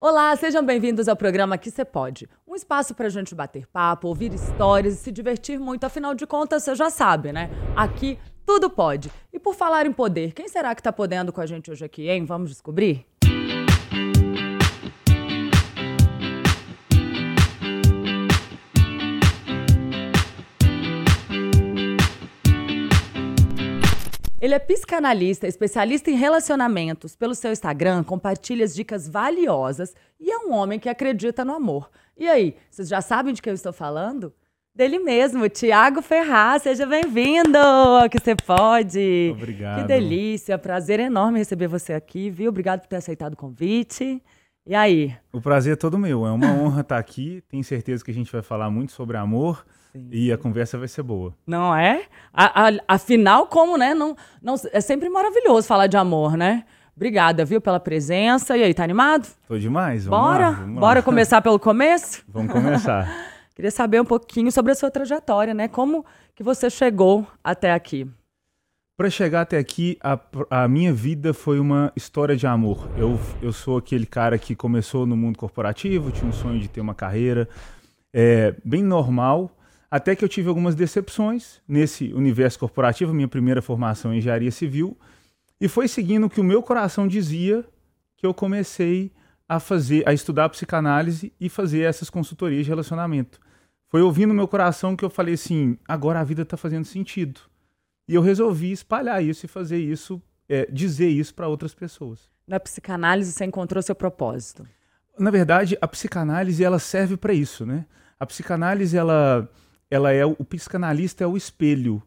Olá, sejam bem-vindos ao programa Que Você Pode. Um espaço para a gente bater papo, ouvir histórias e se divertir muito. Afinal de contas, você já sabe, né? Aqui tudo pode. E por falar em poder, quem será que está podendo com a gente hoje aqui, hein? Vamos descobrir? Ele é psicanalista, especialista em relacionamentos. Pelo seu Instagram, compartilha as dicas valiosas e é um homem que acredita no amor. E aí, vocês já sabem de que eu estou falando? Dele mesmo, Tiago Ferraz. Seja bem-vindo que você pode. Obrigado. Que delícia, prazer enorme receber você aqui, viu? Obrigado por ter aceitado o convite. E aí? O prazer é todo meu. É uma honra estar aqui. Tenho certeza que a gente vai falar muito sobre amor. Sim. E a conversa vai ser boa. Não é? A, a, afinal, como, né? Não, não, é sempre maravilhoso falar de amor, né? Obrigada, viu, pela presença. E aí, tá animado? Tô demais. Vamos Bora? Lá, vamos Bora lá. começar pelo começo? Vamos começar. Queria saber um pouquinho sobre a sua trajetória, né? Como que você chegou até aqui? Para chegar até aqui, a, a, minha vida foi uma história de amor. Eu, eu sou aquele cara que começou no mundo corporativo, tinha um sonho de ter uma carreira é, bem normal, até que eu tive algumas decepções nesse universo corporativo, minha primeira formação em engenharia civil, e foi seguindo o que o meu coração dizia que eu comecei a fazer, a estudar psicanálise e fazer essas consultorias de relacionamento. Foi ouvindo meu coração que eu falei assim: agora a vida está fazendo sentido. E eu resolvi espalhar isso e fazer isso, é, dizer isso para outras pessoas. Na psicanálise você encontrou seu propósito? Na verdade, a psicanálise ela serve para isso, né? A psicanálise ela ela é o psicanalista é o espelho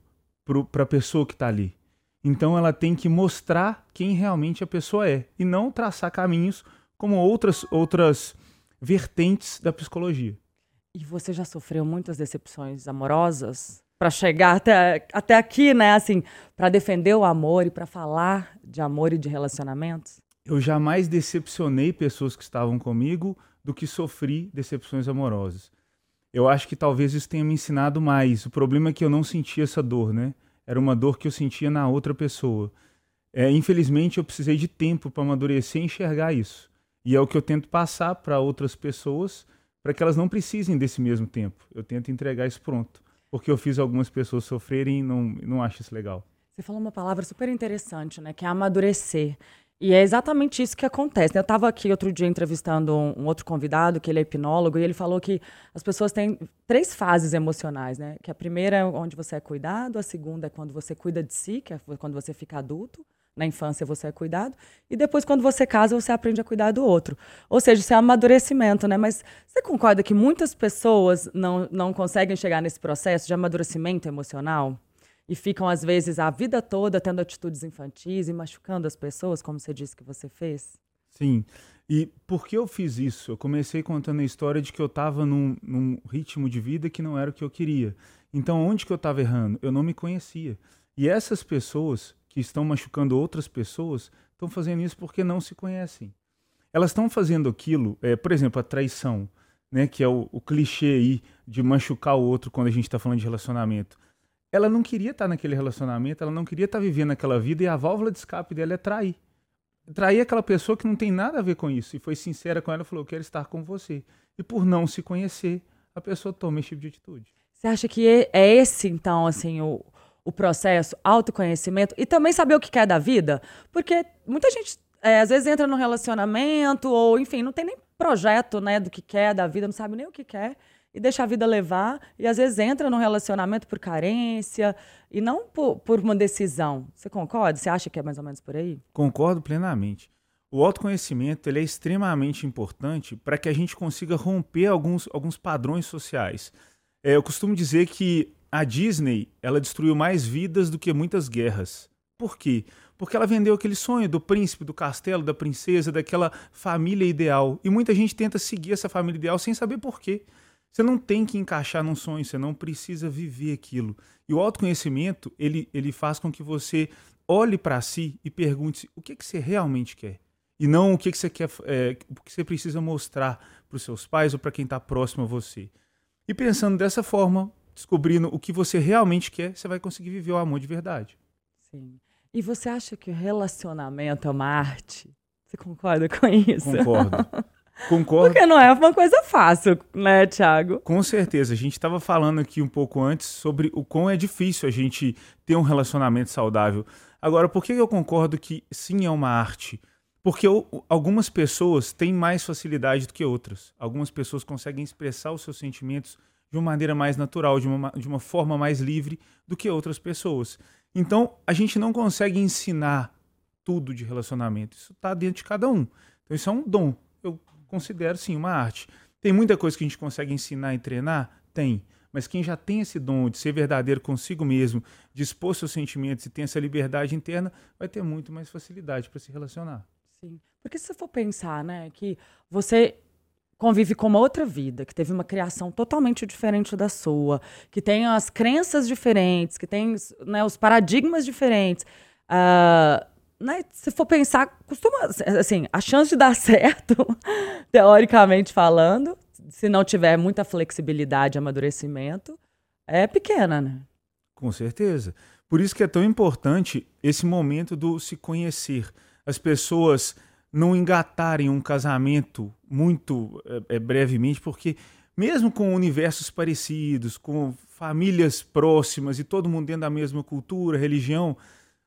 para a pessoa que está ali. Então ela tem que mostrar quem realmente a pessoa é e não traçar caminhos como outras outras vertentes da psicologia. E você já sofreu muitas decepções amorosas para chegar até, até aqui, né? Assim, para defender o amor e para falar de amor e de relacionamentos? Eu jamais decepcionei pessoas que estavam comigo do que sofri decepções amorosas eu acho que talvez isso tenha me ensinado mais. O problema é que eu não sentia essa dor, né? Era uma dor que eu sentia na outra pessoa. É, infelizmente, eu precisei de tempo para amadurecer e enxergar isso. E é o que eu tento passar para outras pessoas, para que elas não precisem desse mesmo tempo. Eu tento entregar isso pronto. Porque eu fiz algumas pessoas sofrerem e não, não acho isso legal. Você falou uma palavra super interessante, né? Que é amadurecer. E é exatamente isso que acontece. Né? Eu estava aqui outro dia entrevistando um, um, outro convidado, que ele é hipnólogo, e ele falou que as pessoas têm três fases emocionais, né? Que a primeira é onde você é cuidado, a segunda é quando você cuida de si, que é quando você fica adulto. Na infância você é cuidado, e depois, quando você casa, você aprende a cuidar do outro. Ou seja, isso é amadurecimento, né? Mas você concorda que muitas pessoas não, não conseguem chegar nesse processo de amadurecimento emocional? E ficam, às vezes, a vida toda tendo atitudes infantis e machucando as pessoas, como você disse que você fez? Sim. E por que eu fiz isso? Eu comecei contando a história de que eu estava num, num, ritmo de vida que não era o que eu queria. Então, onde que eu estava errando? Eu não me conhecia. E essas pessoas que estão machucando outras pessoas estão fazendo isso porque não se conhecem. Elas estão fazendo aquilo, é, por exemplo, a traição, né, que é o, o clichê aí de machucar o outro quando a gente está falando de relacionamento ela não queria estar naquele relacionamento, ela não queria estar vivendo aquela vida e a válvula de escape dela é trair. Trair aquela pessoa que não tem nada a ver com isso. E foi sincera com ela e falou: Eu quero estar com você. E por não se conhecer, a pessoa toma esse tipo de atitude. Você acha que é esse, então, assim, o, o processo, autoconhecimento e também saber o que quer da vida? Porque muita gente, é, às vezes, entra num relacionamento ou, enfim, não tem nem projeto né, do que quer da vida, não sabe nem o que quer e deixa a vida levar e às vezes entra num relacionamento por carência e não por, por uma decisão. Você concorda? Você acha que é mais ou menos por aí? Concordo plenamente. O autoconhecimento ele é extremamente importante para que a gente consiga romper alguns, alguns padrões sociais. É, eu costumo dizer que a Disney ela destruiu mais vidas do que muitas guerras. Por quê? Porque ela vendeu aquele sonho do príncipe, do castelo, da princesa, daquela família ideal. E muita gente tenta seguir essa família ideal sem saber por quê. Você não tem que encaixar num sonho, você não precisa viver aquilo. E o autoconhecimento, ele, ele faz com que você olhe para si e pergunte o que, que você realmente quer. E não o que, que você quer, é, o que você precisa mostrar para os seus pais ou para quem está próximo a você. E pensando dessa forma, descobrindo o que você realmente quer, você vai conseguir viver o amor de verdade. Sim. E você acha que o relacionamento é uma arte? Você concorda com isso? Concordo. Concordo. Porque não é uma coisa fácil, né, Thiago? Com certeza. A gente estava falando aqui um pouco antes sobre o quão é difícil a gente ter um relacionamento saudável. Agora, por que eu concordo que sim é uma arte? Porque algumas pessoas têm mais facilidade do que outras. Algumas pessoas conseguem expressar os seus sentimentos de uma maneira mais natural, de uma, de uma forma mais livre do que outras pessoas. Então, a gente não consegue ensinar tudo de relacionamento. Isso está dentro de cada um. Então, isso é um dom. Eu considero, sim, uma arte. Tem muita coisa que a gente consegue ensinar e treinar? Tem. Mas quem já tem esse dom de ser verdadeiro consigo mesmo, de expor seus sentimentos e tem essa liberdade interna, vai ter muito mais facilidade para se relacionar. Sim. Porque se você for pensar, né, que você convive com uma outra vida, que teve uma criação totalmente diferente da sua, que tem as crenças diferentes, que tem né, os paradigmas diferentes. Uh, né, se for pensar, costuma, assim, a chance de dar certo, teoricamente falando, se não tiver muita flexibilidade e amadurecimento, é pequena, né? Com certeza. Por isso que é tão importante esse momento do se conhecer. As pessoas não engatarem um casamento muito é, é, brevemente, porque mesmo com universos parecidos, com famílias próximas e todo mundo dentro da mesma cultura, religião,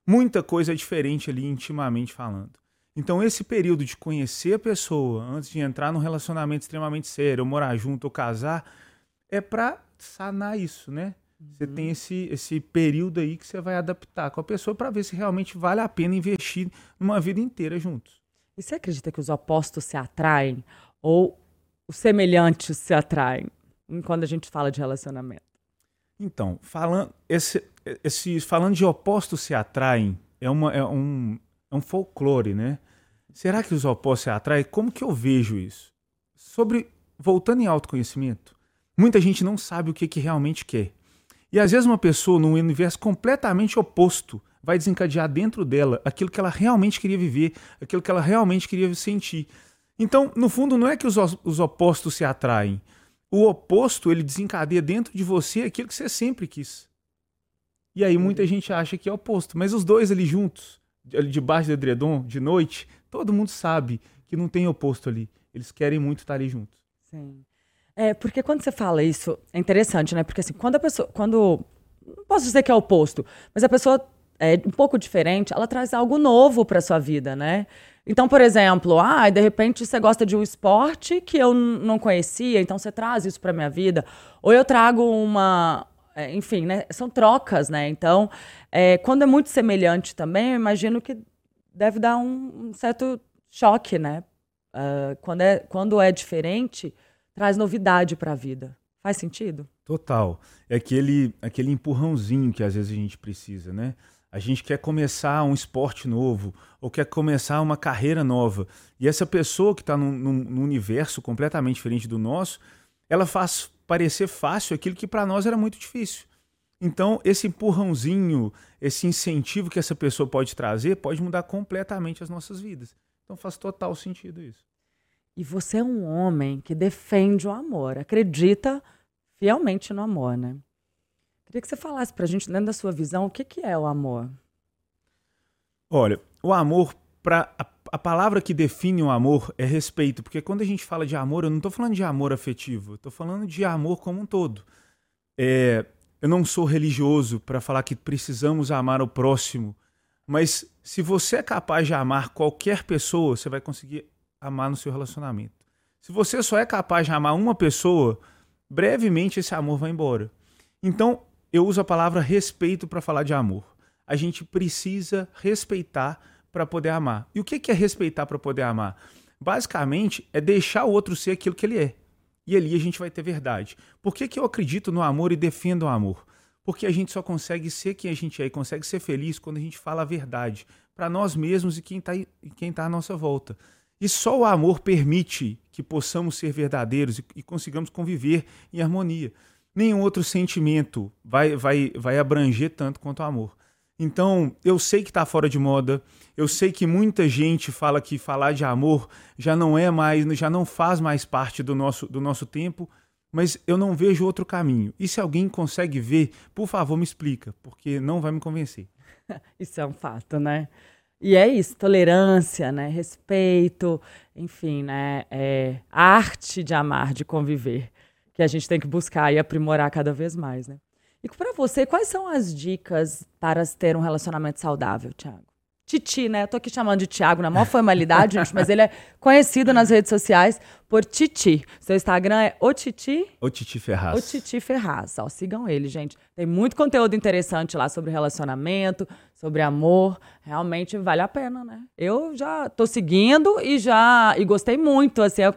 muita coisa é diferente ali intimamente falando. Então, esse período de conhecer a pessoa antes de entrar num relacionamento extremamente sério, ou morar junto ou casar, é para sanar isso, né? Você tem uhum. esse, esse período aí que você vai adaptar com a pessoa para ver se realmente vale a pena investir numa vida inteira juntos. E você acredita que os opostos se atraem ou os semelhantes se atraem quando a gente fala de relacionamento? Então, falando, esse, esse, falando de opostos se atraem é, uma, é, um, é um folclore, né? Será que os opostos se atraem? Como que eu vejo isso? Sobre, voltando em autoconhecimento, muita gente não sabe o que, que realmente quer. E às vezes uma pessoa num universo completamente oposto vai desencadear dentro dela aquilo que ela realmente queria viver, aquilo que ela realmente queria sentir. Então, no fundo, não é que os, os opostos se atraem. O oposto, ele desencadeia dentro de você aquilo que você sempre quis. E aí muita uhum. gente acha que é oposto. Mas os dois ali juntos, ali debaixo do edredom, de noite, todo mundo sabe que não tem oposto ali. Eles querem muito estar ali juntos. Sim. É, porque quando você fala isso, é interessante, né? Porque assim, quando a pessoa. Quando. Não posso dizer que é oposto, mas a pessoa é um pouco diferente, ela traz algo novo para sua vida, né? Então, por exemplo, ah, de repente você gosta de um esporte que eu não conhecia, então você traz isso para minha vida. Ou eu trago uma, enfim, né? São trocas, né? Então, é, quando é muito semelhante também, eu imagino que deve dar um, um certo choque, né? Uh, quando, é, quando é diferente, traz novidade para a vida. Faz sentido? Total. É aquele, aquele empurrãozinho que às vezes a gente precisa, né? A gente quer começar um esporte novo ou quer começar uma carreira nova. E essa pessoa que está num, num, num, universo completamente diferente do nosso, ela faz parecer fácil aquilo que para nós era muito difícil. Então, esse empurrãozinho, esse incentivo que essa pessoa pode trazer, pode mudar completamente as nossas vidas. Então, faz total sentido isso. E você é um homem que defende o amor, acredita fielmente no amor, né? Queria que você falasse para a gente, dentro da sua visão, o que, que é o amor? Olha, o amor, pra, a, a, palavra que define o amor é respeito, porque quando a gente fala de amor, eu não estou falando de amor afetivo, estou falando de amor como um todo. É, eu não sou religioso para falar que precisamos amar o próximo, mas se você é capaz de amar qualquer pessoa, você vai conseguir amar no seu relacionamento. Se você só é capaz de amar uma pessoa, brevemente esse amor vai embora. Então, eu uso a palavra respeito para falar de amor. A gente precisa respeitar para poder amar. E o que é respeitar para poder amar? Basicamente, é deixar o outro ser aquilo que ele é. E ali a gente vai ter verdade. Por que, que eu acredito no amor e defendo o amor? Porque a gente só consegue ser quem a gente é e consegue ser feliz quando a gente fala a verdade para nós mesmos e quem está quem tá à nossa volta. E só o amor permite que possamos ser verdadeiros e, e consigamos conviver em harmonia nenhum outro sentimento vai, vai, vai abranger tanto quanto o amor. Então, eu sei que está fora de moda, eu sei que muita gente fala que falar de amor já não é mais, já não faz mais parte do nosso, do nosso tempo, mas eu não vejo outro caminho. E se alguém consegue ver, por favor, me explica, porque não vai me convencer. Isso é um fato, né? E é isso, tolerância, né? Respeito, enfim, né? É arte de amar, de conviver, que a gente tem que buscar e aprimorar cada vez mais, né? E para você, quais são as dicas para ter um relacionamento saudável, Thiago? Titi, né? Eu tô aqui chamando de Thiago na maior formalidade, gente, mas ele é conhecido nas redes sociais por Titi. Seu Instagram é o Titi? O Titi Ferraz. O Titi Ferraz. Ó, sigam ele, gente. Tem muito conteúdo interessante lá sobre relacionamento, sobre amor. Realmente vale a pena, né? Eu já tô seguindo e já e gostei muito, assim, eu,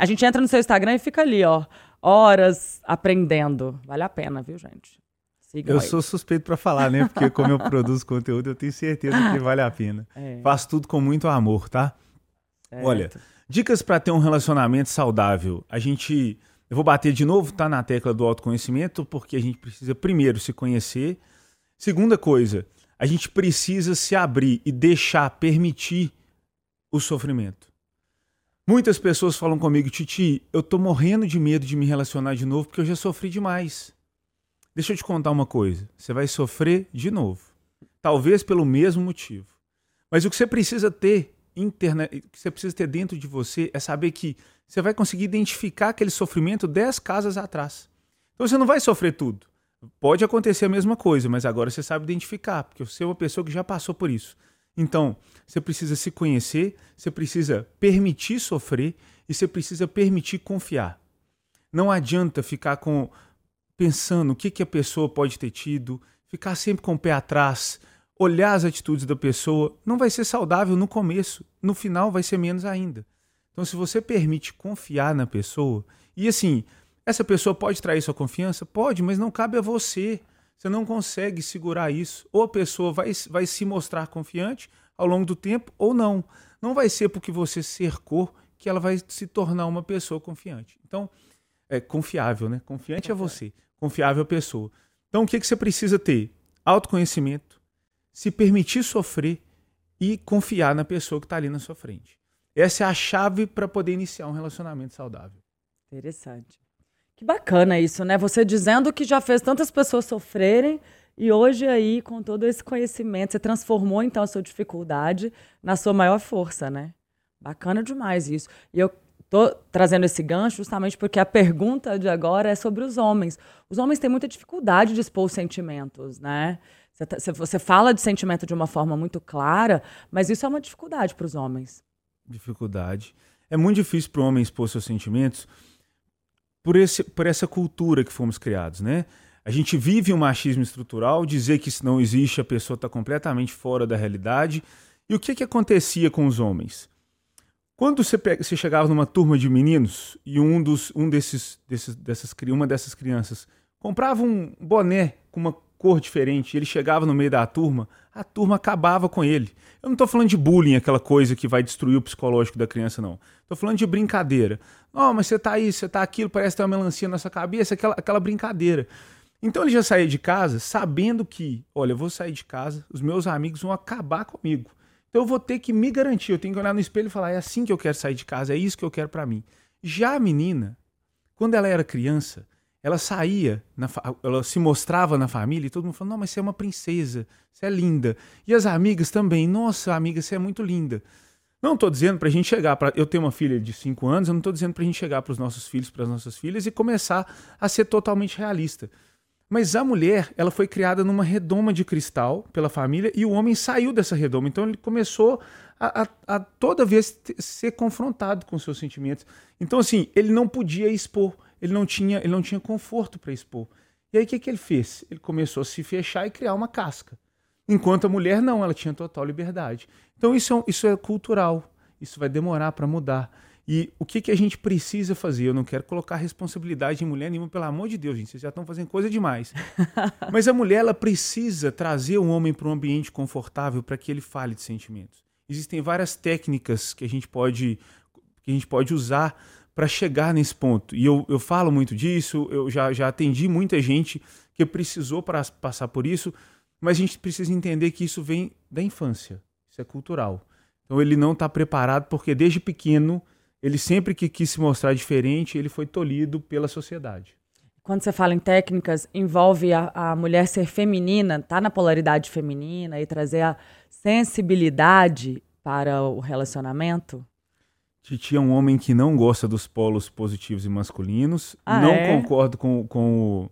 a gente entra no seu Instagram e fica ali, ó, horas aprendendo. Vale a pena, viu, gente? Sigam eu aí. sou suspeito para falar, né? Porque como eu produzo conteúdo, eu tenho certeza que vale a pena. É. Faço tudo com muito amor, tá? Certo. Olha, dicas para ter um relacionamento saudável. A gente, eu vou bater de novo, tá na tecla do autoconhecimento, porque a gente precisa primeiro se conhecer. Segunda coisa, a gente precisa se abrir e deixar permitir o sofrimento. Muitas pessoas falam comigo, Titi, eu tô morrendo de medo de me relacionar de novo porque eu já sofri demais. Deixa eu te contar uma coisa. Você vai sofrer de novo. Talvez pelo mesmo motivo. Mas o que você precisa ter interna... o que você precisa ter dentro de você é saber que você vai conseguir identificar aquele sofrimento dez casas atrás. Então você não vai sofrer tudo. Pode acontecer a mesma coisa, mas agora você sabe identificar, porque você é uma pessoa que já passou por isso. Então, você precisa se conhecer, você precisa permitir sofrer e você precisa permitir confiar. Não adianta ficar com pensando o que, que a pessoa pode ter tido, ficar sempre com o pé atrás, olhar as atitudes da pessoa, não vai ser saudável no começo, no final vai ser menos ainda. Então, se você permite confiar na pessoa, e assim, essa pessoa pode trair sua confiança? Pode, mas não cabe a você. Você não consegue segurar isso. Ou a pessoa vai, vai se mostrar confiante ao longo do tempo, ou não. Não vai ser porque você cercou que ela vai se tornar uma pessoa confiante. Então, é confiável, né? Confiante é você confiável pessoa. Então, o que, que você precisa ter? Autoconhecimento, se permitir sofrer e confiar na pessoa que está ali na sua frente. Essa é a chave para poder iniciar um relacionamento saudável. Interessante. Que bacana isso, né? Você dizendo que já fez tantas pessoas sofrerem e hoje aí, com todo esse conhecimento, você transformou então a sua dificuldade na sua maior força, né? Bacana demais isso. E eu Estou trazendo esse gancho justamente porque a pergunta de agora é sobre os homens. Os homens têm muita dificuldade de expor os sentimentos, né? Tá, você fala de sentimento de uma forma muito clara, mas isso é uma dificuldade para os homens. Dificuldade. É muito difícil para o homem expor seus sentimentos por, esse, por essa cultura que fomos criados, né? A gente vive um machismo estrutural, dizer que isso não existe, a pessoa está completamente fora da realidade. E o que, que acontecia com os homens? Quando você, pega, você chegava numa turma de meninos e um, dos, um desses, desses, dessas, uma dessas crianças comprava um boné com uma cor diferente, ele chegava no meio da turma, a turma acabava com ele. Eu não estou falando de bullying, aquela coisa que vai destruir o psicológico da criança, não. Estou falando de brincadeira. Não, mas você está isso, você está aquilo, parece ter uma melancia na sua cabeça, aquela, aquela brincadeira. Então ele já saía de casa sabendo que, olha, eu vou sair de casa, os meus amigos vão acabar comigo. Então eu vou ter que me garantir, eu tenho que olhar no espelho e falar: é assim que eu quero sair de casa, é isso que eu quero para mim. Já a menina, quando ela era criança, ela saía, na, ela se mostrava na família e todo mundo falou: não, mas você é uma princesa, você é linda. E as amigas também: nossa, amiga, você é muito linda. Não estou dizendo para a gente chegar para. Eu tenho uma filha de 5 anos, eu não estou dizendo para a gente chegar para os nossos filhos, para as nossas filhas e começar a ser totalmente realista. Mas a mulher, ela foi criada numa redoma de cristal pela família e o homem saiu dessa redoma. Então ele começou a, a, a toda vez ser confrontado com seus sentimentos. Então assim, ele não podia expor, ele não tinha, ele não tinha conforto para expor. E aí o que, que ele fez? Ele começou a se fechar e criar uma casca. Enquanto a mulher não, ela tinha total liberdade. Então isso é, isso é cultural. Isso vai demorar para mudar. E o que, que a gente precisa fazer? Eu não quero colocar responsabilidade em mulher nenhuma, pelo amor de Deus, gente. Vocês já estão fazendo coisa demais. Mas a mulher, ela precisa trazer o homem para um ambiente confortável para que ele fale de sentimentos. Existem várias técnicas que a gente pode, que a gente pode usar para chegar nesse ponto. E eu, eu falo muito disso, eu já, já atendi muita gente que precisou para passar por isso, mas a gente precisa entender que isso vem da infância. Isso é cultural. Então ele não está preparado porque desde pequeno ele sempre que quis se mostrar diferente, ele foi tolhido pela sociedade. quando você fala em técnicas, envolve a, a mulher ser feminina, tá na polaridade feminina e trazer a sensibilidade para o relacionamento? Titi é um homem que não gosta dos polos positivos e masculinos. Ah, não é? concordo com, com, o-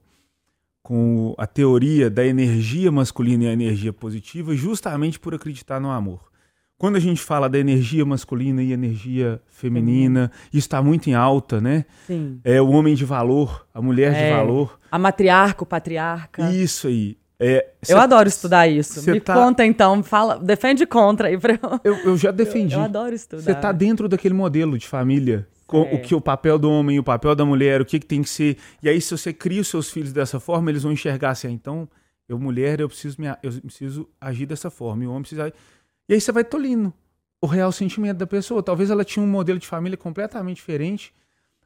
com a teoria da energia masculina e a energia positiva, justamente por acreditar no amor. Quando a gente fala da energia masculina e energia feminina, isso está muito em alta, né? Sim. É o homem de valor, a mulher de É. valor. A matriarca, o patriarca. Isso aí. É, eu cê- adoro estudar isso. Me tá- conta então, fala, defende contra aí pra eu. Eu, eu já defendi. Eu, adoro estudar. Você está dentro daquele modelo de família. com o que o papel do homem, o papel da mulher, o que, que tem que ser. E aí, se você cria os seus filhos dessa forma, eles vão enxergar assim, ah, então, eu, mulher, eu preciso, me, eu preciso agir dessa forma. E o homem precisa. E aí você vai tolindo o real sentimento da pessoa. Talvez ela tinha um modelo de família completamente diferente.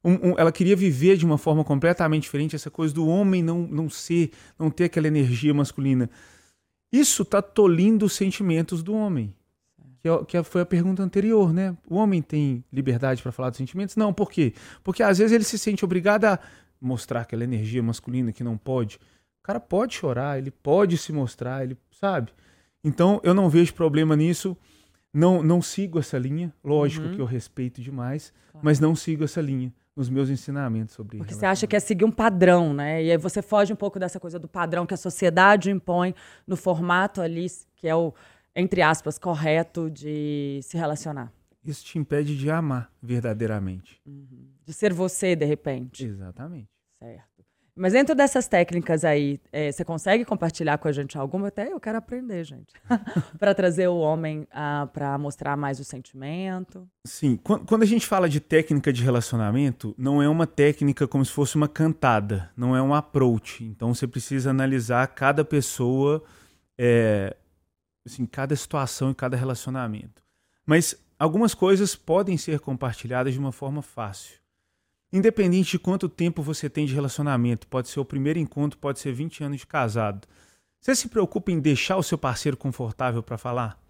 Um- um- ela queria viver de uma forma completamente diferente, essa coisa do homem não, não ser, não ter aquela energia masculina. Isso está tolindo os sentimentos do homem. Que, é- que foi a pergunta anterior, né? O homem tem liberdade para falar dos sentimentos? Não, por quê? Porque às vezes ele se sente obrigado a mostrar aquela energia masculina que não pode. O cara pode chorar, ele pode se mostrar, ele sabe. Então eu não vejo problema nisso. Não, não sigo essa linha. Lógico Uhum. que eu respeito demais, Claro. mas não sigo essa linha nos meus ensinamentos sobre Porque você acha que é seguir um padrão, né? E aí você foge um pouco dessa coisa do padrão que a sociedade impõe no formato ali, que é o, entre aspas, correto de se relacionar. isso te impede de amar verdadeiramente. De ser você, de repente. Exatamente. Certo. Mas dentro dessas técnicas aí, eh, você consegue compartilhar com a gente alguma? Até eu quero aprender, gente. para trazer o homem para mostrar mais o sentimento. Sim, quan- quando a gente fala de técnica de relacionamento, não é uma técnica como se fosse uma cantada, não é um approach. Então você precisa analisar cada pessoa, é, assim, cada situação e cada relacionamento. Mas algumas coisas podem ser compartilhadas de uma forma fácil. Independente de quanto tempo você tem de relacionamento, pode ser o primeiro encontro, pode ser 20 anos de casado. Você se preocupa em deixar o seu parceiro confortável para falar?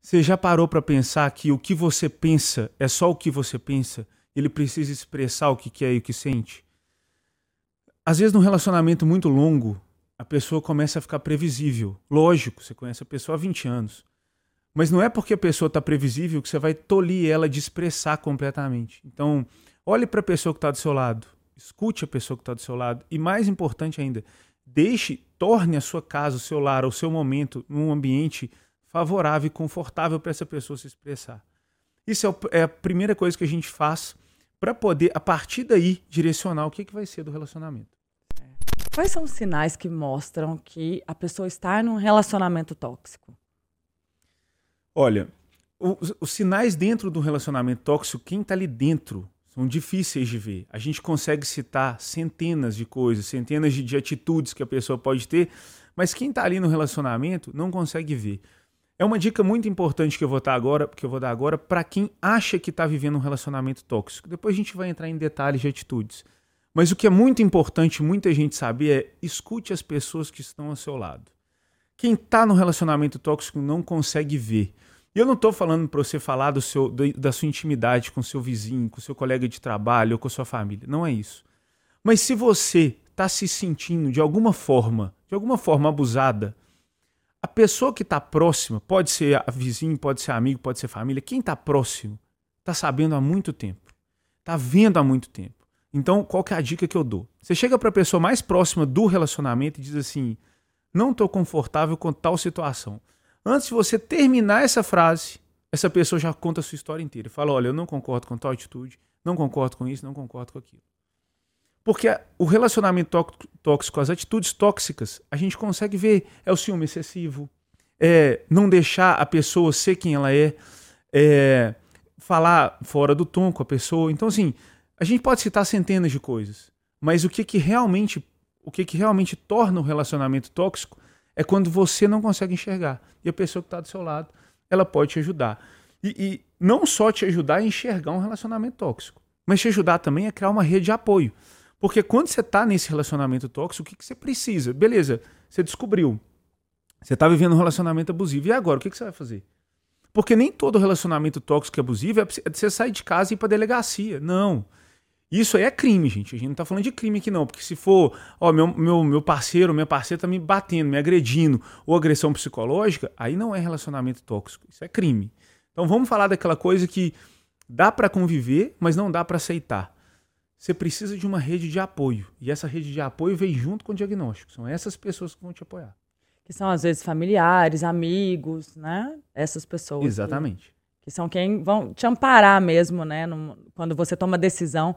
Você já parou para pensar que o que você pensa é só o que você pensa? Ele precisa expressar o que quer e o que sente? Às vezes, num relacionamento muito longo, a pessoa começa a ficar previsível. Lógico, você conhece a pessoa há 20 anos. Mas não é porque a pessoa está previsível que você vai tolir ela de expressar completamente. Então, olhe para a pessoa que está do seu lado, escute a pessoa que está do seu lado e, mais importante ainda, deixe, torne a sua casa, o seu lar, o seu momento um ambiente favorável e confortável para essa pessoa se expressar. Isso é, é a primeira coisa que a gente faz para poder, a partir daí, direcionar o que, que vai ser do relacionamento. Quais são os sinais que mostram que a pessoa está num relacionamento tóxico? Olha, os, os sinais dentro do relacionamento tóxico, quem está ali dentro, são difíceis de ver. A gente consegue citar centenas de coisas, centenas de, de atitudes que a pessoa pode ter, mas quem está ali no relacionamento não consegue ver. É uma dica muito importante que eu vou dar agora, que eu vou dar agora para quem acha que está vivendo um relacionamento tóxico. Depois a gente vai entrar em detalhes de atitudes. Mas o que é muito importante muita gente saber é escute as pessoas que estão ao seu lado. Quem está no relacionamento tóxico não consegue ver. E eu não estou falando para você falar do seu, da, da sua intimidade com seu vizinho, com seu colega de trabalho ou com sua família. Não é isso. Mas se você está se sentindo de alguma forma, de alguma forma abusada, a pessoa que está próxima, pode ser vizinho, pode ser amigo, pode ser família, quem está próximo está sabendo há muito tempo, está vendo há muito tempo. Então, qual que é a dica que eu dou? Você chega para a pessoa mais próxima do relacionamento e diz assim: não estou confortável com tal situação. Antes de você terminar essa frase, essa pessoa já conta a sua história inteira. Fala: olha, eu não concordo com tal atitude, não concordo com isso, não concordo com aquilo. Porque o relacionamento tó- tóxico, as atitudes tóxicas, a gente consegue ver. É o ciúme excessivo, é não deixar a pessoa ser quem ela é, é falar fora do tom com a pessoa. Então, assim, a gente pode citar centenas de coisas, mas o que, que realmente o que, que realmente torna o relacionamento tóxico é quando você não consegue enxergar. E a pessoa que está do seu lado, ela pode te ajudar. E, e não só te ajudar a enxergar um relacionamento tóxico, mas te ajudar também a criar uma rede de apoio. Porque quando você está nesse relacionamento tóxico, o que, que você precisa? Beleza, você descobriu. Você está vivendo um relacionamento abusivo. E agora, o que, que você vai fazer? Porque nem todo relacionamento tóxico e abusivo é é você sair de casa e ir para delegacia. Não. Isso aí é crime, gente. A gente não tá falando de crime aqui, não. Porque se for, ó, meu, meu, meu parceiro, minha parceira tá me batendo, me agredindo, ou agressão psicológica, aí não é relacionamento tóxico. Isso é crime. Então vamos falar daquela coisa que dá para conviver, mas não dá para aceitar. Você precisa de uma rede de apoio. E essa rede de apoio vem junto com o diagnóstico. São essas pessoas que vão te apoiar. Que são, às vezes, familiares, amigos, né? Essas pessoas. Exatamente. Que, que são quem vão te amparar mesmo, né? Quando você toma decisão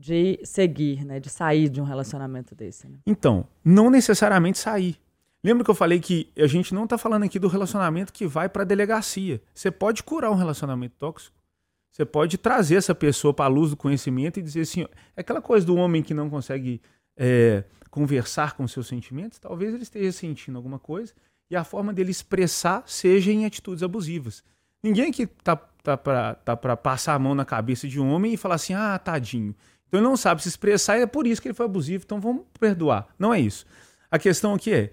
de seguir, né? De sair de um relacionamento desse. Né? Então, não necessariamente sair. Lembra que eu falei que a gente não está falando aqui do relacionamento que vai para a delegacia. Você pode curar um relacionamento tóxico. Você pode trazer essa pessoa para a luz do conhecimento e dizer assim: é aquela coisa do homem que não consegue é, conversar com seus sentimentos, talvez ele esteja sentindo alguma coisa e a forma dele expressar seja em atitudes abusivas. Ninguém que tá, tá para tá passar a mão na cabeça de um homem e falar assim: ah, tadinho. Então ele não sabe se expressar e é por isso que ele foi abusivo, então vamos perdoar. Não é isso. A questão aqui é: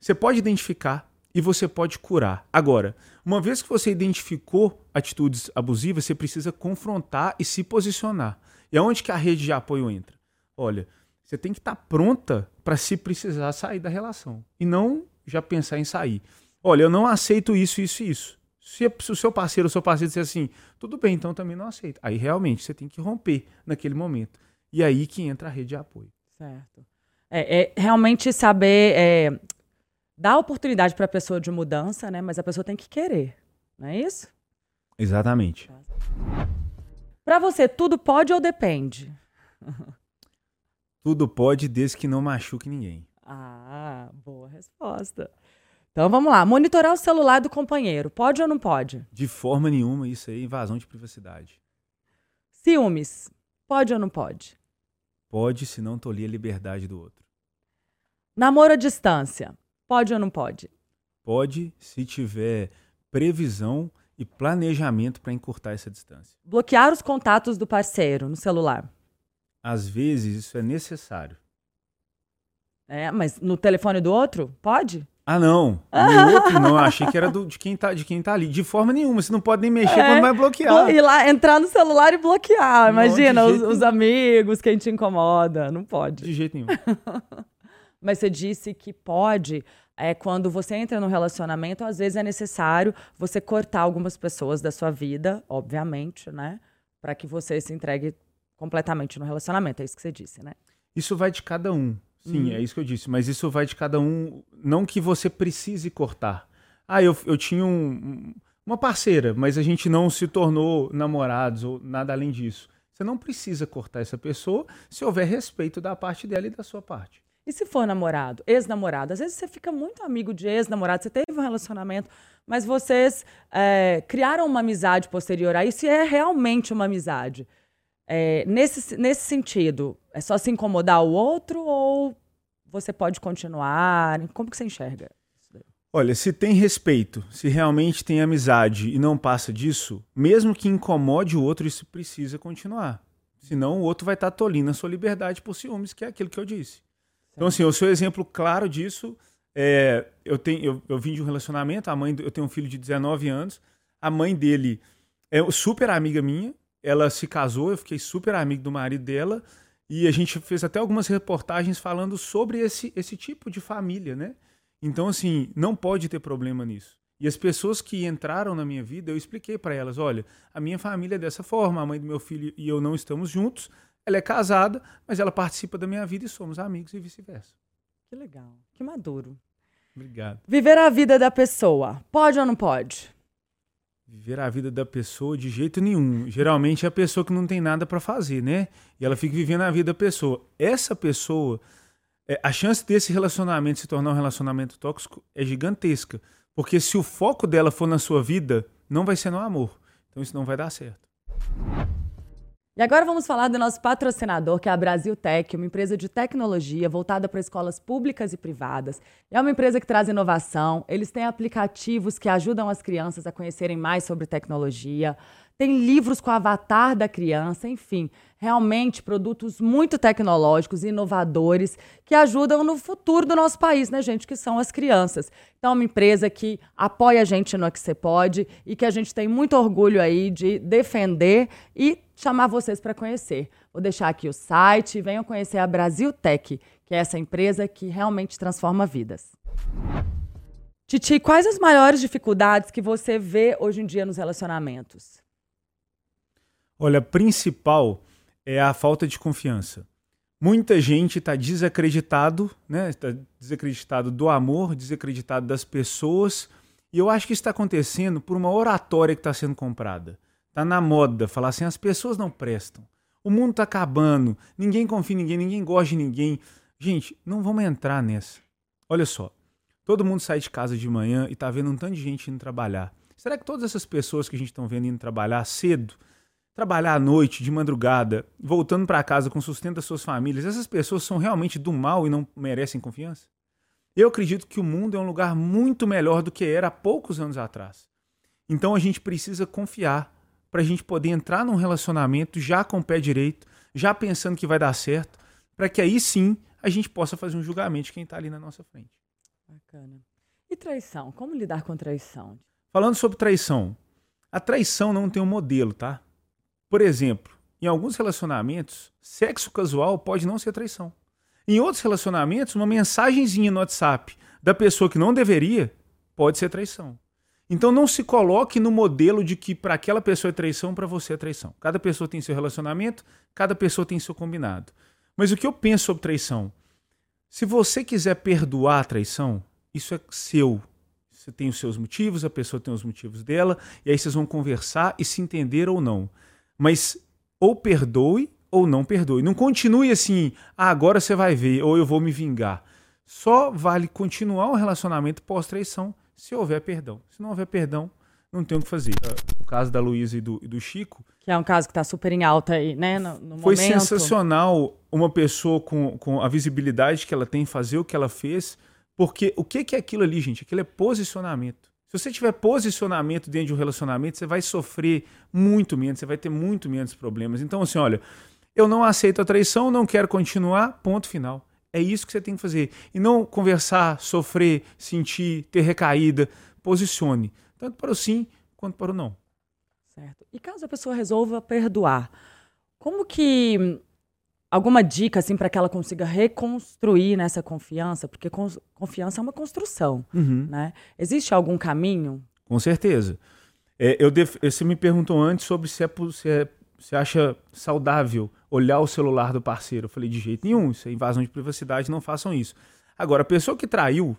você pode identificar e você pode curar. Agora, uma vez que você identificou atitudes abusivas, você precisa confrontar e se posicionar. E aonde que a rede de apoio entra? Olha, você tem que estar pronta para se precisar sair da relação e não já pensar em sair. Olha, eu não aceito isso, isso e isso. Se, o seu parceiro ou seu parceiro disser assim, tudo bem, então também não aceito. Aí realmente você tem que romper naquele momento. E aí que entra a rede de apoio. Certo. É, é realmente saber é, dar oportunidade para a pessoa de mudança, né? Mas a pessoa tem que querer, não é isso? Exatamente. Para você, tudo pode ou depende? Tudo pode, desde que não machuque ninguém. Ah, boa resposta. Então vamos lá. Monitorar o celular do companheiro. Pode ou não pode? De forma nenhuma, isso aí é invasão de privacidade. Ciúmes. Pode ou não pode? Pode, se não tolir a liberdade do outro. Namoro à distância. Pode ou não pode? Pode, se tiver previsão e planejamento para encurtar essa distância. Bloquear os contatos do parceiro no celular. Às vezes isso é necessário. É, mas no telefone do outro? Pode? Ah, não. No outro não, eu achei que era do, de, quem tá, de quem tá ali. De forma nenhuma, você não pode nem mexer é, quando vai bloquear. Ir lá, entrar no celular e bloquear. Imagina, os, os, amigos, quem te incomoda. Não pode. De jeito nenhum. Mas você disse que pode. É quando você entra no relacionamento, às vezes é necessário você cortar algumas pessoas da sua vida, obviamente, né? Para que você se entregue completamente no relacionamento. É isso que você disse, né? Isso vai de cada um. Sim, uhum. é isso que eu disse. Mas isso vai de cada um. Não que você precise cortar. Ah, eu, eu tinha um, uma parceira, mas a gente não se tornou namorados ou nada além disso. Você não precisa cortar essa pessoa se houver respeito da parte dela e da sua parte. E se for namorado, ex-namorado? Às vezes você fica muito amigo de ex-namorado, você teve um relacionamento, mas vocês é, criaram uma amizade posterior a isso e é realmente uma amizade. É, nesse, nesse sentido, é só se incomodar o outro ou você pode continuar? Como que você enxerga? Olha, se tem respeito, se realmente tem amizade e não passa disso, mesmo que incomode o outro, isso precisa continuar. Senão o outro vai estar tolindo a sua liberdade por ciúmes, que é aquilo que eu disse. Então, assim, o seu exemplo claro disso é. Eu, tenho, eu, eu vim de um relacionamento, a mãe, eu tenho um filho de 19 anos, a mãe dele é super amiga minha, ela se casou, eu fiquei super amigo do marido dela, e a gente fez até algumas reportagens falando sobre esse, esse tipo de família, né? Então, assim, não pode ter problema nisso. E as pessoas que entraram na minha vida, eu expliquei para elas: olha, a minha família é dessa forma, a mãe do meu filho e eu não estamos juntos, ela é casada, mas ela participa da minha vida e somos amigos e vice-versa. Que legal, que maduro. Obrigado. Viver a vida da pessoa, pode ou não pode? Viver a vida da pessoa de jeito nenhum. Geralmente é a pessoa que não tem nada para fazer, né? E ela fica vivendo a vida da pessoa. Essa pessoa, é, a chance desse relacionamento se tornar um relacionamento tóxico é gigantesca. Porque se o foco dela for na sua vida, não vai ser no amor. Então isso não vai dar certo. E agora vamos falar do nosso patrocinador, que é a Brasil Tech, uma empresa de tecnologia voltada para escolas públicas e privadas. É uma empresa que traz inovação, eles têm aplicativos que ajudam as crianças a conhecerem mais sobre tecnologia, tem livros com o avatar da criança, enfim, realmente produtos muito tecnológicos inovadores que ajudam no futuro do nosso país, né, gente, que são as crianças. Então, é uma empresa que apoia a gente no que você pode e que a gente tem muito orgulho aí de defender e chamar vocês para conhecer. Vou deixar aqui o site venham conhecer a Brasil Tech, que é essa empresa que realmente transforma vidas. Titi, quais as maiores dificuldades que você vê hoje em dia nos relacionamentos? Olha, principal é a falta de confiança. Muita gente está desacreditado, né? Está desacreditado do amor, desacreditado das pessoas. E eu acho que isso está acontecendo por uma oratória que está sendo comprada. Está na moda falar assim: as pessoas não prestam. O mundo está acabando. Ninguém confia em ninguém, ninguém gosta de ninguém. Gente, não vamos entrar nessa. Olha só. Todo mundo sai de casa de manhã e está vendo um tanto de gente indo trabalhar. Será que todas essas pessoas que a gente está vendo indo trabalhar cedo trabalhar à noite, de madrugada, voltando para casa com sustento das suas famílias, essas pessoas são realmente do mal e não merecem confiança? Eu acredito que o mundo é um lugar muito melhor do que era há poucos anos atrás. Então a gente precisa confiar para a gente poder entrar num relacionamento já com o pé direito, já pensando que vai dar certo, para que aí sim a gente possa fazer um julgamento de quem está ali na nossa frente. Bacana. E traição? Como lidar com traição? Falando sobre traição, a traição não tem um modelo, tá? Por exemplo, em alguns relacionamentos, sexo casual pode não ser traição. Em outros relacionamentos, uma mensagenzinha no WhatsApp da pessoa que não deveria pode ser traição. Então não se coloque no modelo de que para aquela pessoa é traição, para você é traição. Cada pessoa tem seu relacionamento, cada pessoa tem seu combinado. Mas o que eu penso sobre traição? Se você quiser perdoar a traição, isso é seu. Você tem os seus motivos, a pessoa tem os motivos dela, e aí vocês vão conversar e se entender ou não. Mas ou perdoe ou não perdoe. Não continue assim, ah, agora você vai ver, ou eu vou me vingar. Só vale continuar o relacionamento pós-traição se houver perdão. Se não houver perdão, não tem o que fazer. O caso da Luísa e do, e do Chico. Que é um caso que está super em alta aí, né? No, no foi momento. sensacional uma pessoa com, com a visibilidade que ela tem fazer o que ela fez. Porque o que, que é aquilo ali, gente? Aquilo é posicionamento. Se você tiver posicionamento dentro de um relacionamento, você vai sofrer muito menos, você vai ter muito menos problemas. Então, assim, olha, eu não aceito a traição, não quero continuar, ponto final. É isso que você tem que fazer. E não conversar, sofrer, sentir, ter recaída. Posicione, tanto para o sim quanto para o não. Certo. E caso a pessoa resolva perdoar, como que alguma dica assim para que ela consiga reconstruir nessa confiança, porque confiança é uma construção, uhum. né? Existe algum caminho? Com certeza. É, eu def... Você me perguntou antes sobre se é, se é você acha saudável olhar o celular do parceiro? Eu falei, de jeito nenhum, isso é invasão de privacidade, não façam isso. Agora, a pessoa que traiu,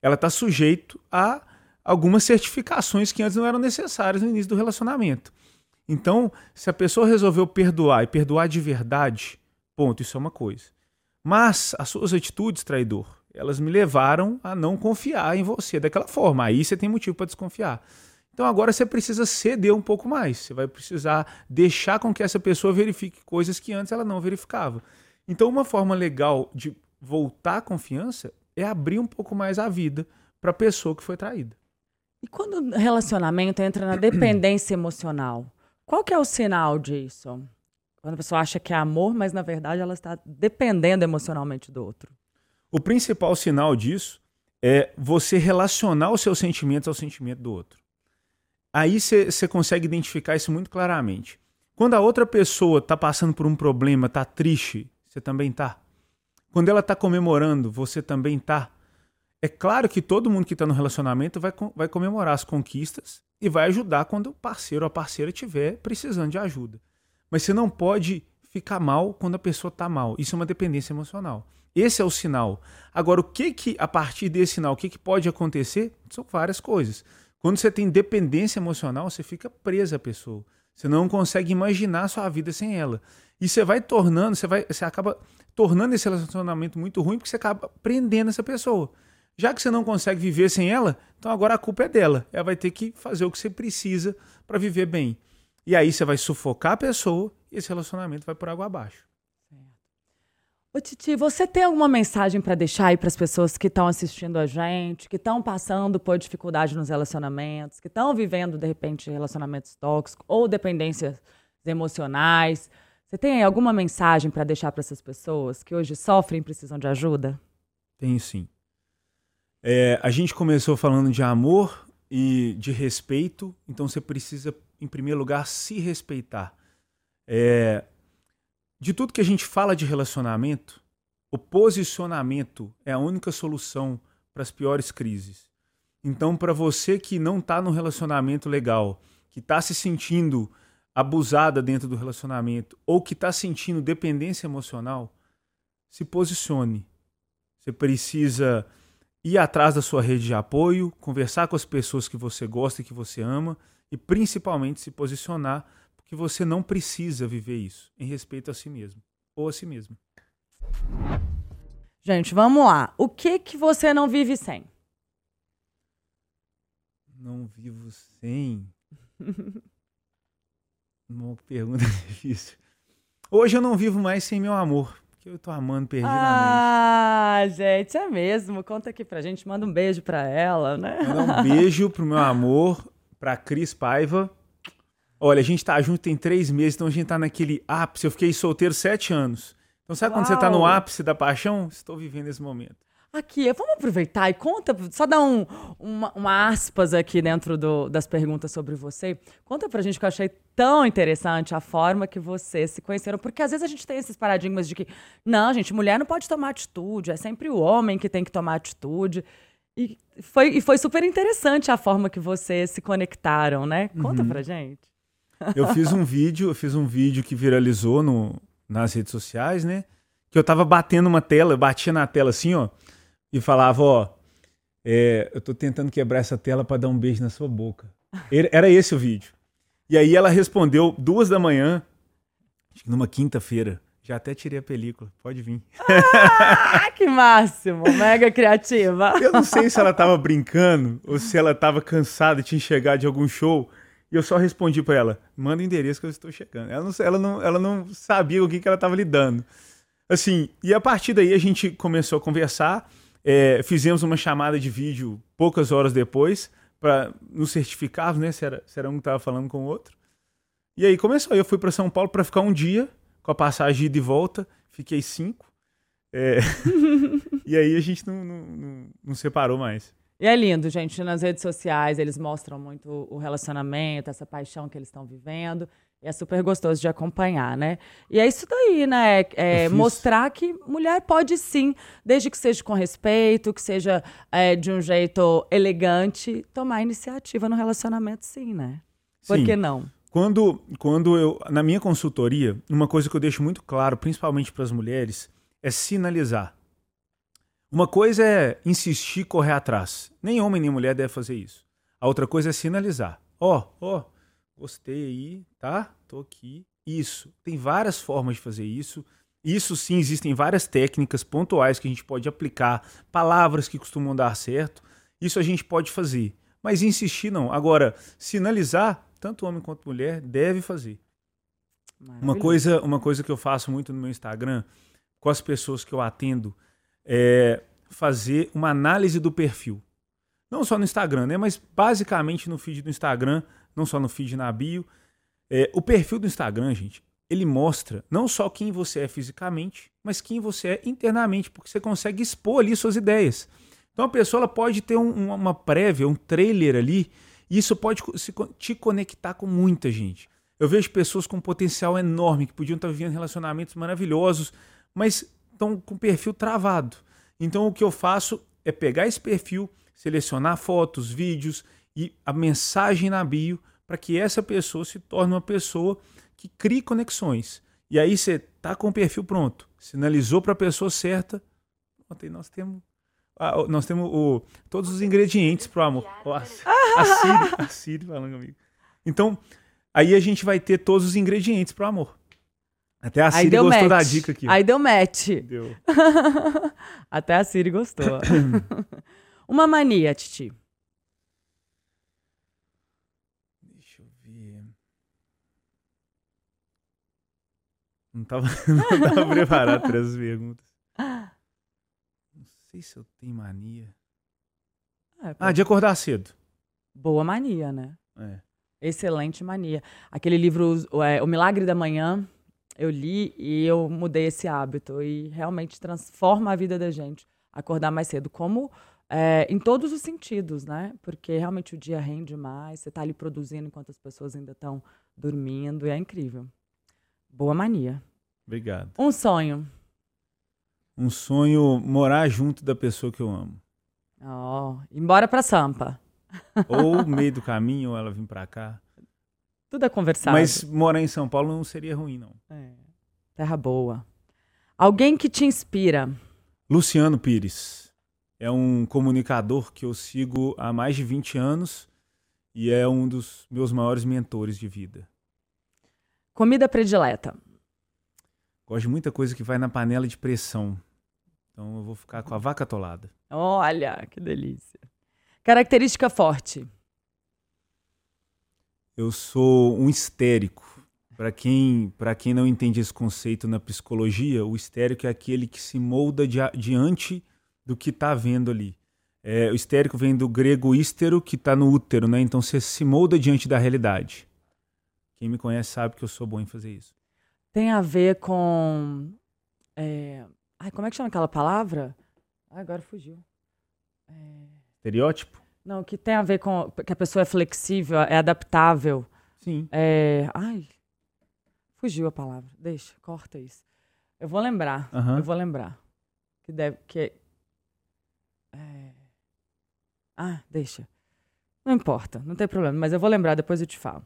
ela está sujeito a algumas certificações que antes não eram necessárias no início do relacionamento. Então, se a pessoa resolveu perdoar e perdoar de verdade, Ponto, isso é uma coisa. Mas as suas atitudes, traidor, elas me levaram a não confiar em você daquela forma. Aí você tem motivo para desconfiar. Então agora você precisa ceder um pouco mais. Você vai precisar deixar com que essa pessoa verifique coisas que antes ela não verificava. Então uma forma legal de voltar a confiança é abrir um pouco mais a vida para a pessoa que foi traída. E quando o relacionamento entra na dependência emocional, qual que é o sinal disso? Quando a pessoa acha que é amor, mas na verdade ela está dependendo emocionalmente do outro. O principal sinal disso é você relacionar os seus sentimentos ao sentimento do outro. Aí você consegue identificar isso muito claramente. Quando a outra pessoa está passando por um problema, está triste, você também está. Quando ela está comemorando, você também está. É claro que todo mundo que está no relacionamento vai, vai comemorar as conquistas e vai ajudar quando o parceiro ou a parceira estiver precisando de ajuda. Mas você não pode ficar mal quando a pessoa está mal. Isso é uma dependência emocional. Esse é o sinal. Agora, o que que a partir desse sinal, o que, que pode acontecer? São várias coisas. Quando você tem dependência emocional, você fica presa à pessoa. Você não consegue imaginar a sua vida sem ela. E você vai tornando, você, vai, você acaba tornando esse relacionamento muito ruim porque você acaba prendendo essa pessoa. Já que você não consegue viver sem ela, então agora a culpa é dela. Ela vai ter que fazer o que você precisa para viver bem. E aí você vai sufocar a pessoa e esse relacionamento vai por água abaixo. Ô Titi, você tem alguma mensagem para deixar aí para as pessoas que estão assistindo a gente, que estão passando por dificuldade nos relacionamentos, que estão vivendo de repente relacionamentos tóxicos ou dependências emocionais? Você tem alguma mensagem para deixar para essas pessoas que hoje sofrem e precisam de ajuda? Tenho sim. É, a gente começou falando de amor e de respeito, então você precisa em primeiro lugar, se respeitar. É, de tudo que a gente fala de relacionamento, o posicionamento é a única solução para as piores crises. Então, para você que não está no relacionamento legal, que está se sentindo abusada dentro do relacionamento ou que está sentindo dependência emocional, se posicione. Você precisa ir atrás da sua rede de apoio, conversar com as pessoas que você gosta e que você ama e principalmente se posicionar, porque você não precisa viver isso em respeito a si mesmo ou a si mesma. Gente, vamos lá. O que que você não vive sem? Não vivo sem. Uma pergunta difícil. Hoje eu não vivo mais sem meu amor, porque eu tô amando perdidamente. Ah, gente, é mesmo. Conta aqui pra gente, manda um beijo pra ela, né? Manda um beijo pro meu amor, pra Cris Paiva. Olha, a gente tá junto tem três meses, então a gente tá naquele ápice. Eu fiquei solteiro sete anos. Então sabe Uau. quando você tá no ápice da paixão? Estou vivendo esse momento. Aqui, vamos aproveitar e conta, só dar um, uma, uma, aspas aqui dentro do, das perguntas sobre você. Conta pra gente que eu achei tão interessante a forma que vocês se conheceram, porque às vezes a gente tem esses paradigmas de que, não, gente, mulher não pode tomar atitude, é sempre o homem que tem que tomar atitude. E foi, e foi super interessante a forma que vocês se conectaram, né? Conta uhum. pra gente. Eu fiz um vídeo, eu fiz um vídeo que viralizou no, nas redes sociais, né? Que eu tava batendo uma tela, batia na tela assim, ó e falava: Ó, é, eu tô tentando quebrar essa tela para dar um beijo na sua boca. Era esse o vídeo. E aí ela respondeu duas da manhã, numa quinta-feira. Já até tirei a película, pode vir. Ah, que máximo, mega criativa. Eu não sei se ela tava brincando ou se ela tava cansada de enxergar de algum show. E eu só respondi para ela: manda endereço que eu estou chegando. Ela não, ela não, ela não sabia o que, que ela tava lidando. Assim, e a partir daí a gente começou a conversar. É, fizemos uma chamada de vídeo poucas horas depois para nos certificarmos, né? Se era, se era um que estava falando com o outro. E aí começou. Eu fui para São Paulo para ficar um dia com a passagem de volta. Fiquei cinco. É... e aí a gente não, não, não, não separou mais. E é lindo, gente. Nas redes sociais eles mostram muito o relacionamento, essa paixão que eles estão vivendo. É super gostoso de acompanhar, né? E é isso daí, né? É, é mostrar que mulher pode sim, desde que seja com respeito, que seja é, de um jeito elegante, tomar iniciativa no relacionamento, sim, né? Por sim. que não? Quando, quando eu, na minha consultoria, uma coisa que eu deixo muito claro, principalmente para as mulheres, é sinalizar. Uma coisa é insistir, correr atrás. Nem homem nem mulher deve fazer isso. A outra coisa é sinalizar. Ó, oh, ó, oh, Gostei aí, tá? Tô aqui. Isso. Tem várias formas de fazer isso. Isso sim, existem várias técnicas pontuais que a gente pode aplicar, palavras que costumam dar certo. Isso a gente pode fazer. Mas insistir não. Agora, sinalizar, tanto homem quanto mulher deve fazer. Uma coisa, uma coisa que eu faço muito no meu Instagram, com as pessoas que eu atendo, é fazer uma análise do perfil. Não só no Instagram, né? Mas basicamente no feed do Instagram não só no feed na bio. É, o perfil do Instagram, gente, ele mostra não só quem você é fisicamente, mas quem você é internamente, porque você consegue expor ali suas ideias. Então a pessoa pode ter um, uma prévia, um trailer ali, e isso pode se, te conectar com muita gente. Eu vejo pessoas com potencial enorme, que podiam estar vivendo relacionamentos maravilhosos, mas estão com perfil travado. Então o que eu faço é pegar esse perfil, selecionar fotos, vídeos e a mensagem na bio para que essa pessoa se torne uma pessoa que crie conexões. E aí você tá com o perfil pronto, sinalizou para a pessoa certa, ontem nós temos ah, nós temos o, todos os ingredientes para o amor. Oh, a Siri, a Siri falando comigo. Então, aí a gente vai ter todos os ingredientes para o amor. Até a Siri gostou match. da dica aqui. Aí deu match. Deu. Até a Siri gostou. Uma mania, Titi. Não tava, não tava preparado para essas perguntas. Não sei se eu tenho mania. É, ah, de acordar cedo. Boa mania, né? É. Excelente mania. Aquele livro, é, O Milagre da Manhã, eu li e eu mudei esse hábito. E realmente transforma a vida da gente. Acordar mais cedo. Como é, em todos os sentidos, né? Porque realmente o dia rende mais, você está ali produzindo enquanto as pessoas ainda estão dormindo, e é incrível. Boa mania. Obrigado. Um sonho. Um sonho morar junto da pessoa que eu amo. Ó, oh, embora pra Sampa. Ou meio do caminho, ou ela vir pra cá. Tudo é conversado. Mas morar em São Paulo não seria ruim, não. É. Terra boa. Alguém que te inspira. Luciano Pires. É um comunicador que eu sigo há mais de 20 anos e é um dos meus maiores mentores de vida. Comida predileta. Gosto de muita coisa que vai na panela de pressão. Então eu vou ficar com a vaca atolada. Olha, que delícia. Característica forte. Eu sou um histérico. Para quem, quem não entende esse conceito na psicologia, o histérico é aquele que se molda di diante do que está vendo ali. É, o histérico vem do grego hístero, que está no útero, né? Então você se molda diante da realidade. Quem me conhece sabe que eu sou bom em fazer isso. Tem a ver com. É... Ai, como é que chama aquela palavra? Ai, agora fugiu. É... Estereótipo? Não, que tem a ver com que a pessoa é flexível, é adaptável. Sim. É... Ai, fugiu a palavra. Deixa, corta isso. Eu vou lembrar. Uhum. Eu vou lembrar. Que deve. Que... É... Ah, deixa. Não importa, não tem problema, mas eu vou lembrar, depois eu te falo.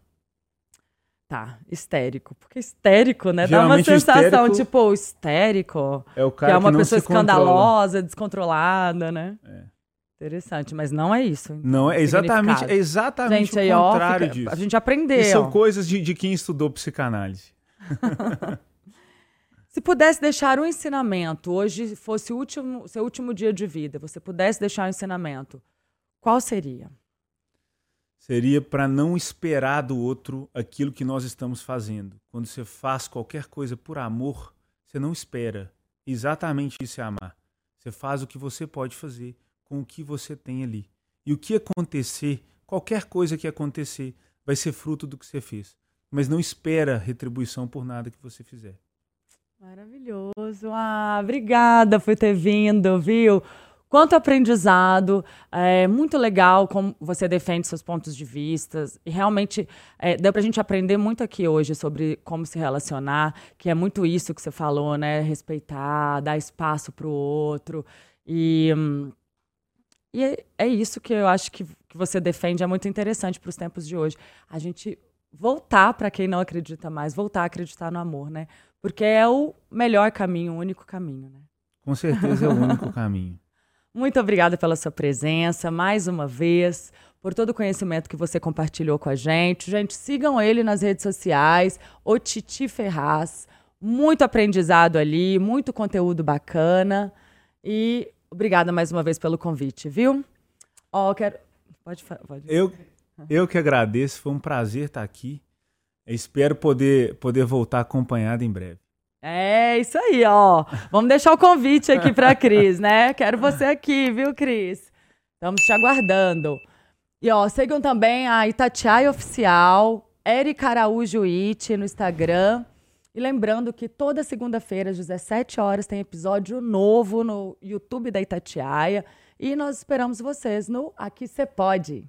Tá, histérico. Porque histérico, né? Dá uma sensação, tipo, histérico. É o cara que é uma que pessoa escandalosa, descontrolada, né? É. Interessante, mas não é isso. então, Não, é exatamente, é exatamente gente, o aí, ó, contrário fica- disso. A gente aprendeu. E são coisas de, de quem estudou psicanálise. Se pudesse deixar um ensinamento, hoje fosse o último, seu último dia de vida, você pudesse deixar um ensinamento, qual seria? Seria para não esperar do outro aquilo que nós estamos fazendo. Quando você faz qualquer coisa por amor, você não espera. Exatamente isso é amar. Você faz o que você pode fazer com o que você tem ali. E o que acontecer, qualquer coisa que acontecer, vai ser fruto do que você fez. Mas não espera retribuição por nada que você fizer. Maravilhoso. Ah, obrigada por ter vindo, viu? Quanto aprendizado, é muito legal como você defende seus pontos de vista. E realmente é, deu para a gente aprender muito aqui hoje sobre como se relacionar, que é muito isso que você falou, né? Respeitar, dar espaço para o outro. E, hum, e é, é isso que eu acho que, que você defende, é muito interessante para os tempos de hoje. A gente voltar, para quem não acredita mais, voltar a acreditar no amor, né? Porque é o melhor caminho, o único caminho, né? Com certeza é o único caminho. Muito obrigada pela sua presença, mais uma vez, por todo o conhecimento que você compartilhou com a gente. Gente, sigam ele nas redes sociais, o Titi Ferraz. Muito aprendizado ali, muito conteúdo bacana. E obrigada mais uma vez pelo convite, viu? Ó, quero. Pode, pode. Eu, eu que agradeço, foi um prazer estar aqui. Espero poder, poder voltar acompanhado em breve. É isso aí, ó. Vamos deixar o convite aqui para Cris, né? Quero você aqui, viu, Cris? Estamos te aguardando. E ó, sigam também a Itatiaia Oficial, Erika Araújo It no Instagram. E lembrando que toda segunda-feira, às 17 horas, tem episódio novo no YouTube da Itatiaia. E nós esperamos vocês no Aqui Cê Pode.